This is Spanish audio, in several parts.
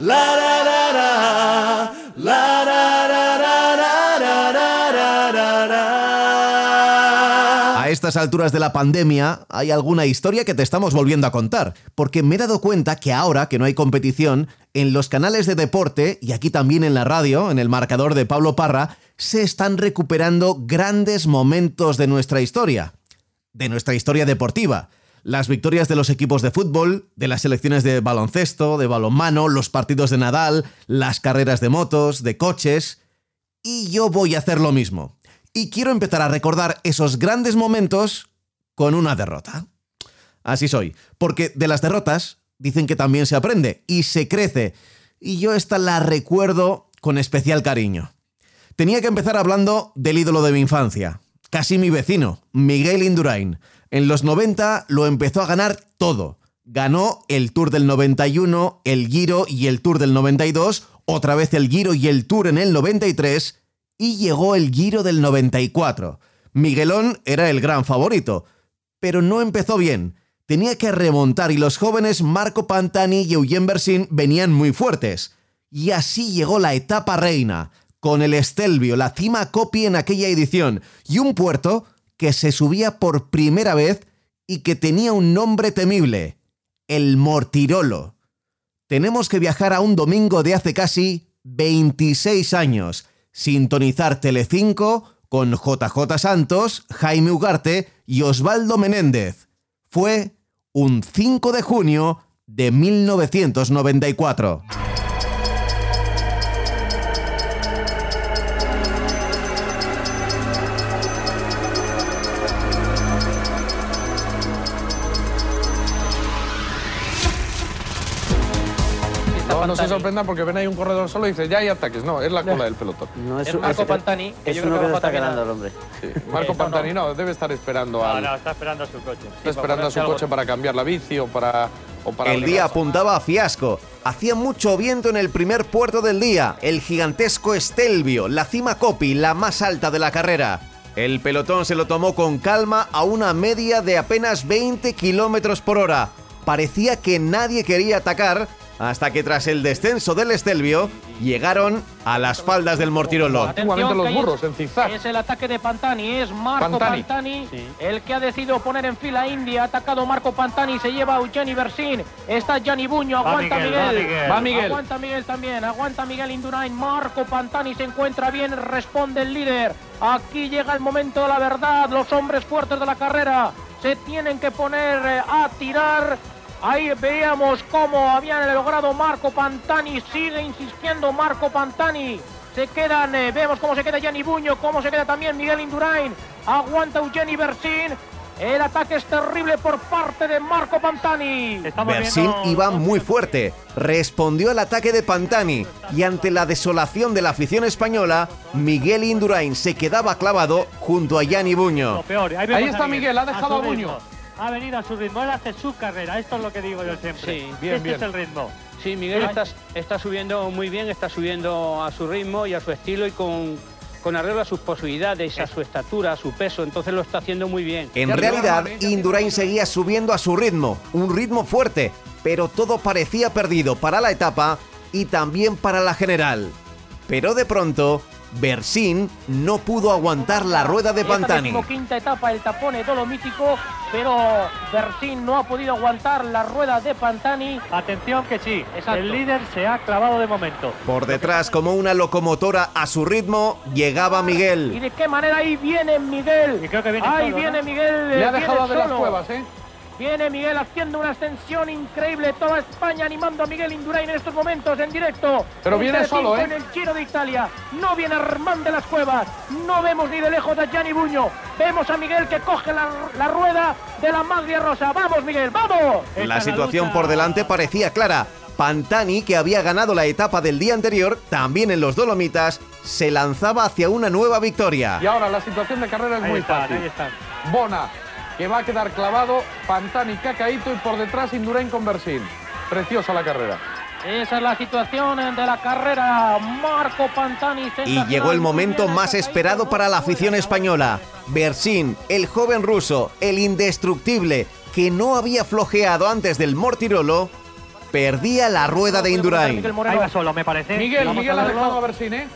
la la. A estas alturas de la pandemia hay alguna historia que te estamos volviendo a contar, porque me he dado cuenta que ahora que no hay competición, en los canales de deporte y aquí también en la radio, en el marcador de Pablo Parra, se están recuperando grandes momentos de nuestra historia, de nuestra historia deportiva. Las victorias de los equipos de fútbol, de las selecciones de baloncesto, de balonmano, los partidos de Nadal, las carreras de motos, de coches. Y yo voy a hacer lo mismo. Y quiero empezar a recordar esos grandes momentos con una derrota. Así soy, porque de las derrotas dicen que también se aprende y se crece. Y yo esta la recuerdo con especial cariño. Tenía que empezar hablando del ídolo de mi infancia, casi mi vecino, Miguel Indurain. En los 90 lo empezó a ganar todo. Ganó el Tour del 91, el Giro y el Tour del 92, otra vez el Giro y el Tour en el 93 y llegó el Giro del 94. Miguelón era el gran favorito, pero no empezó bien. Tenía que remontar y los jóvenes Marco Pantani y Eugene Bersin venían muy fuertes. Y así llegó la etapa reina, con el Estelvio, la cima Copi en aquella edición y un puerto que se subía por primera vez y que tenía un nombre temible, el Mortirolo. Tenemos que viajar a un domingo de hace casi 26 años, sintonizar Telecinco con JJ Santos, Jaime Ugarte y Osvaldo Menéndez. Fue un 5 de junio de 1994. No, no se sorprendan porque ven ahí un corredor solo y dice ya hay ataques. No, es la cola del pelotón. No Es Marco Pantani, que Es yo uno creo que que se está quedando a- el hombre. Sí. Marco Eso no. Pantani no, debe estar esperando No, al. no, está esperando a su coche. Está esperando a su coche para cambiar la bici o para. O para El día apuntaba a fiasco. Hacía mucho viento en el primer puerto del día, el gigantesco Estelvio, la cima Copi, la más alta de la carrera. El pelotón se lo tomó con calma a una media de apenas 20 kilómetros por hora. Parecía que nadie quería atacar hasta que tras el descenso del Estelvio llegaron a las faldas del Mortirolo. Los burros es- en zigzag. Es el ataque de Pantani, es Marco Pantani. Pantani, el que ha decidido poner en fila a India. Ha atacado Marco Pantani, se lleva a Eugeni Bersin. Está Gianni Buño, Va aguanta Miguel, Miguel. va Miguel. Va Miguel. Aguanta Miguel también, aguanta Miguel Indurain. Marco Pantani se encuentra bien, responde el líder. Aquí llega el momento de la verdad. Los hombres fuertes de la carrera se tienen que poner eh, a tirar. Ahí veíamos cómo habían logrado Marco Pantani. Sigue insistiendo Marco Pantani. Se quedan, eh, vemos cómo se queda Gianni Buño, cómo se queda también Miguel Indurain. Aguanta Eugeni Bersin. El ataque es terrible por parte de Marco Pantani. Bersin iba muy fuerte, respondió al ataque de Pantani y ante la desolación de la afición española, Miguel Indurain se quedaba clavado junto a Gianni Buño. Ahí, está Miguel, ha dejado a Buño. Ha venido a su ritmo, él hace su carrera, esto es lo que digo yo siempre. Sí, bien, este bien. es el ritmo. Sí, Miguel está, está subiendo muy bien, está subiendo a su ritmo y a su estilo y con, con arreglo a sus posibilidades, a su estatura, a su peso, entonces lo está haciendo muy bien. En realidad, Indurain seguía subiendo a su ritmo, un ritmo fuerte, pero todo parecía perdido para la etapa y también para la general. Pero de pronto, Bersin no pudo aguantar la rueda de Pantani. Esta quinta etapa, el tapone dolomítico, pero Bersin no ha podido aguantar la rueda de Pantani. Atención que sí, Exacto. el líder se ha clavado de momento. Por detrás, como una locomotora a su ritmo, llegaba ¿Y Miguel. de qué manera ahí viene Miguel? Y creo que viene Ahí solo, viene ¿no? Miguel. Le ha dejado de las cuevas, ¿eh? Viene Miguel haciendo una extensión increíble. Toda España animando a Miguel Indurain en estos momentos en directo. Pero En viene solo, ¿eh? En el Giro de Italia. No viene Armán de las Cuevas. No vemos ni de lejos a Gianni Buño. Vemos a Miguel que coge la, la rueda de la maglia rosa. ¡Vamos, Miguel! ¡Vamos! La situación por delante parecía clara. Pantani, que había ganado la etapa del día anterior, también en los Dolomitas, se lanzaba hacia una nueva victoria. Y ahora la situación de carrera es Ahí muy están, fácil. ahí están. Bona, que va a quedar clavado, Pantani, Cacaíto y por detrás Indurain con Bersin. Preciosa la carrera. Esa es la situación de la carrera. Marco Pantani. Y llegó el momento más esperado para la afición española. Bersin, el joven ruso, el indestructible, que no había flojeado antes del Mortirolo, Perdía la rueda de Indurain. Ahí va solo, me parece. Miguel, Miguel ha dejado a Bersin, ¿eh?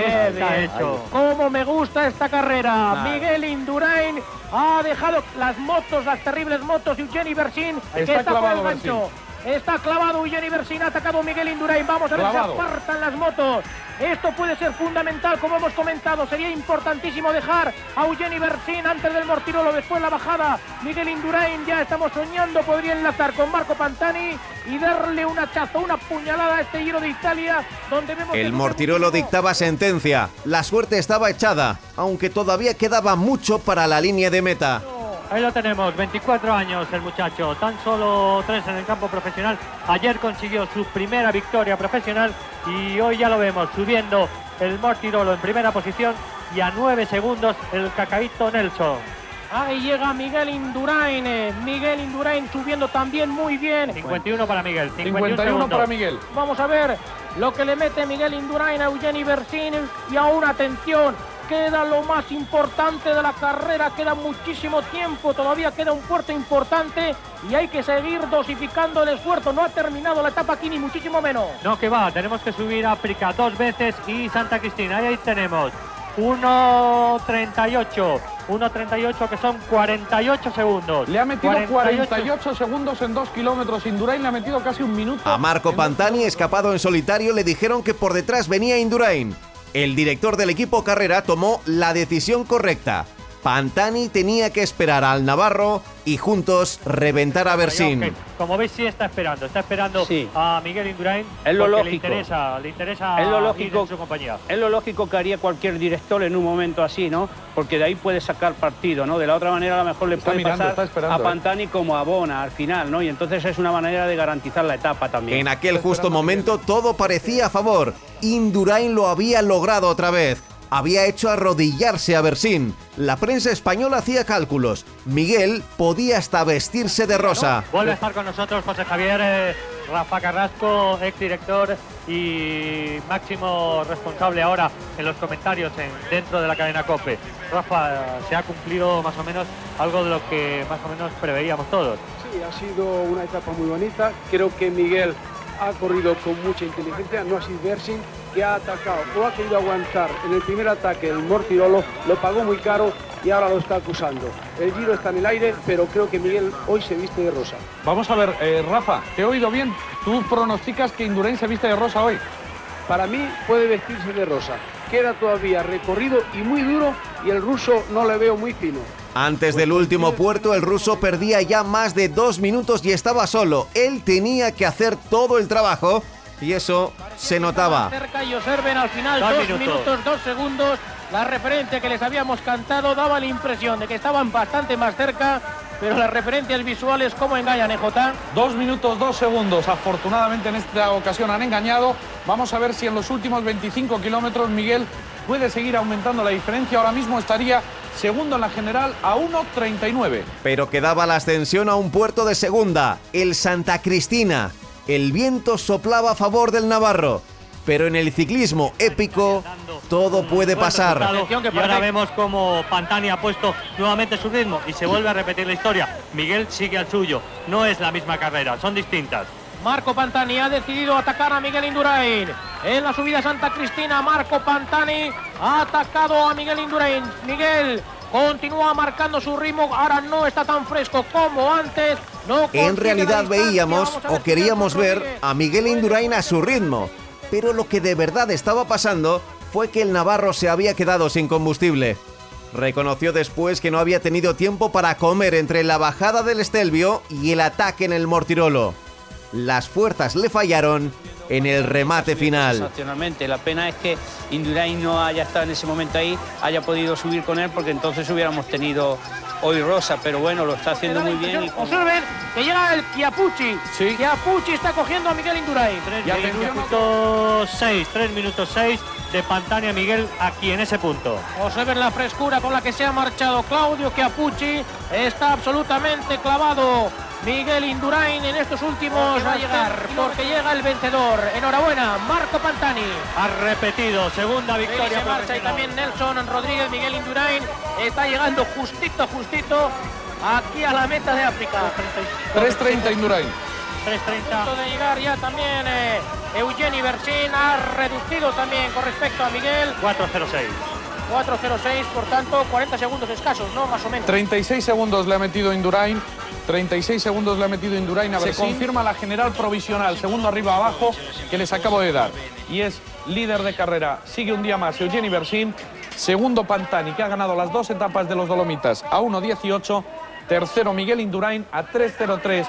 Está bien. hecho. Cómo me gusta esta carrera. Miguel Indurain ha dejado las motos, las terribles motos. Eugeni Bersin, que Está por el gancho. Está clavado Eugeni Bersin, ha atacado Miguel Indurain. Vamos a ver Clavado. si apartan las motos. Esto puede ser fundamental, como hemos comentado. Sería importantísimo dejar a Eugeni Bersin antes del Mortirolo, después la bajada. Miguel Indurain, ya estamos soñando, podría enlazar con Marco Pantani y darle un hachazo, una puñalada a este Giro de Italia, donde vemos El Mortirolo dictaba sentencia. La suerte estaba echada, aunque todavía quedaba mucho para la línea de meta. Ahí lo tenemos, 24 años el muchacho, tan solo tres en el campo profesional. Ayer consiguió su primera victoria profesional y hoy ya lo vemos subiendo el Mortirolo en primera posición y a 9 segundos el Cacaíto Nelson. Ahí llega Miguel Indurain. eh, Miguel Indurain subiendo también muy bien. 51 para Miguel, 51, 51 segundos. para Miguel. Vamos a ver lo que le mete Miguel Indurain a Eugeni Bersin. Y aún atención, queda lo más importante de la carrera. Queda muchísimo tiempo, todavía queda un puerto importante. Y hay que seguir dosificando el esfuerzo. No ha terminado la etapa aquí, ni muchísimo menos. No, que va, tenemos que subir África dos veces y Santa Cristina. Ahí, ahí tenemos 1.38, 1.38 que son 48 segundos. Le ha metido 48 segundos en dos kilómetros. Indurain le ha metido casi un minuto. A Marco Pantani, escapado en solitario, le dijeron que por detrás venía Indurain. El director del equipo Carrera tomó la decisión correcta. Pantani tenía que esperar al Navarro y juntos reventar a Bersin. Como veis, sí está esperando, está esperando Sí. a Miguel Indurain. Es lo lógico. Le interesa, le interesa Es lo ir lógico. en su compañía. Es lo lógico que haría cualquier director en un momento así, ¿no? Porque de ahí puede sacar partido, ¿no? De la otra manera a lo mejor le Está puede mirando, pasar a ¿eh? Pantani como a Bona al final, ¿no? Y entonces es una manera de garantizar la etapa también. En aquel justo momento todo parecía a favor. Indurain lo había logrado otra vez. Había hecho arrodillarse a Bersin. La prensa española hacía cálculos. Miguel podía hasta vestirse de rosa. Vuelve a estar con nosotros José Javier eh, Rafa Carrasco, exdirector y máximo responsable ahora en los comentarios en- dentro de la cadena COPE. Rafa, se ha cumplido más o menos algo de lo que más o menos preveíamos todos. Sí, ha sido una etapa muy bonita. Creo que Miguel ha corrido con mucha inteligencia, no ha sido Bersin, que ha atacado o ha querido aguantar en el primer ataque el Mortirolo, lo pagó muy caro y ahora lo está acusando. El giro está en el aire, pero creo que Miguel hoy se viste de rosa. Vamos a ver, eh, Rafa, te he oído bien. Tú pronosticas que Indurain se viste de rosa hoy. Para mí puede vestirse de rosa. Queda todavía recorrido y muy duro y el ruso no le veo muy fino. Antes del último puerto, el ruso perdía ya más de dos minutos y estaba solo. Él tenía que hacer todo el trabajo y eso se notaba. Cerca y observen al final Dos dos, minutos. minutos. dos segundos. La referencia que les habíamos cantado daba la impresión de que estaban bastante más cerca, pero las referencias visuales cómo engañan, ¿eh, Jota? Dos minutos, dos segundos. Afortunadamente en esta ocasión han engañado. Vamos a ver si en los últimos 25 kilómetros Miguel puede seguir aumentando la diferencia. Ahora mismo estaría segundo en la general a 1.39. Pero quedaba la ascensión a un puerto de segunda, el Santa Cristina. El viento soplaba a favor del Navarro. Pero en el ciclismo épico todo puede pasar. y ahora vemos como Pantani ha puesto nuevamente su ritmo y se vuelve a repetir la historia. Miguel sigue al suyo. No es la misma carrera, son distintas. Marco Pantani ha decidido atacar a Miguel Indurain. En la subida a Santa Cristina, Marco Pantani ha atacado a Miguel Indurain. Miguel continúa marcando su ritmo, ahora no está tan fresco como antes. No En realidad veíamos o queríamos ver a Miguel Indurain a su ritmo. Pero lo que de verdad estaba pasando fue que el Navarro se había quedado sin combustible. Reconoció después que no había tenido tiempo para comer entre la bajada del Estelvio y el ataque en el Mortirolo. Las fuerzas le fallaron en el remate final. Sensacionalmente. La pena es que Indurain no haya estado en ese momento ahí, haya podido subir con él, porque entonces hubiéramos tenido hoy Rosa. Pero bueno, lo está haciendo muy bien. y Observen que llega el Chiapucci. Sí. Chiapucci está cogiendo a Miguel Indurain. Y atención, Minutos 6, 3 minutos 6 de Pantani a Miguel aquí en ese punto. Observen la frescura con la que se ha marchado Claudio Chiapucci. Está absolutamente clavado Miguel Indurain en estos últimos va a llegar porque llega el vencedor. Enhorabuena, Marco Pantani. Ha repetido, segunda victoria se marcha y también Nelson Rodríguez, Miguel Indurain está llegando justito, justito aquí a la meta de África. 3.30 Indurain. 3.30. de llegar ya también eh, Eugeni Bersin ha reducido también con respecto a Miguel. 4.06. 4.06, por tanto, 40 segundos escasos, ¿no? Más o menos. 36 segundos le ha metido Indurain. 36 segundos le ha metido Indurain a Se confirma la general provisional, segundo arriba abajo, que les acabo de dar. Y es líder de carrera. Sigue un día más Eugeni Bersin. Segundo Pantani, que ha ganado las dos etapas de los Dolomitas a 1.18. Tercero Miguel Indurain a 3.03.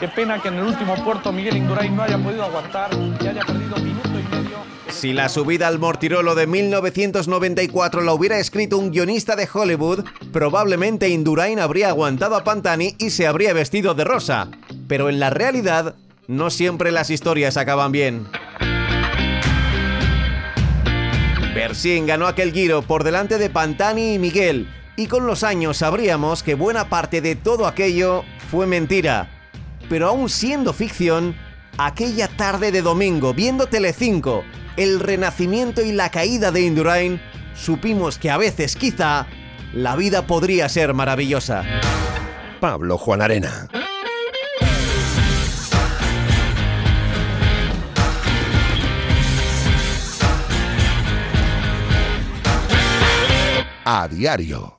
Qué pena que en el último puerto Miguel Indurain no haya podido aguantar y haya perdido. Si la subida al Mortirolo de 1994 la hubiera escrito un guionista de Hollywood, probablemente Indurain habría aguantado a Pantani y se habría vestido de rosa. Pero en la realidad, no siempre las historias acaban bien. Bersin ganó aquel giro por delante de Pantani y Miguel, y con los años sabríamos que buena parte de todo aquello fue mentira. Pero aún siendo ficción, aquella tarde de domingo, viendo Telecinco, el renacimiento y la caída de Indurain, supimos que a veces quizá la vida podría ser maravillosa. Pablo Juan Arena. A diario.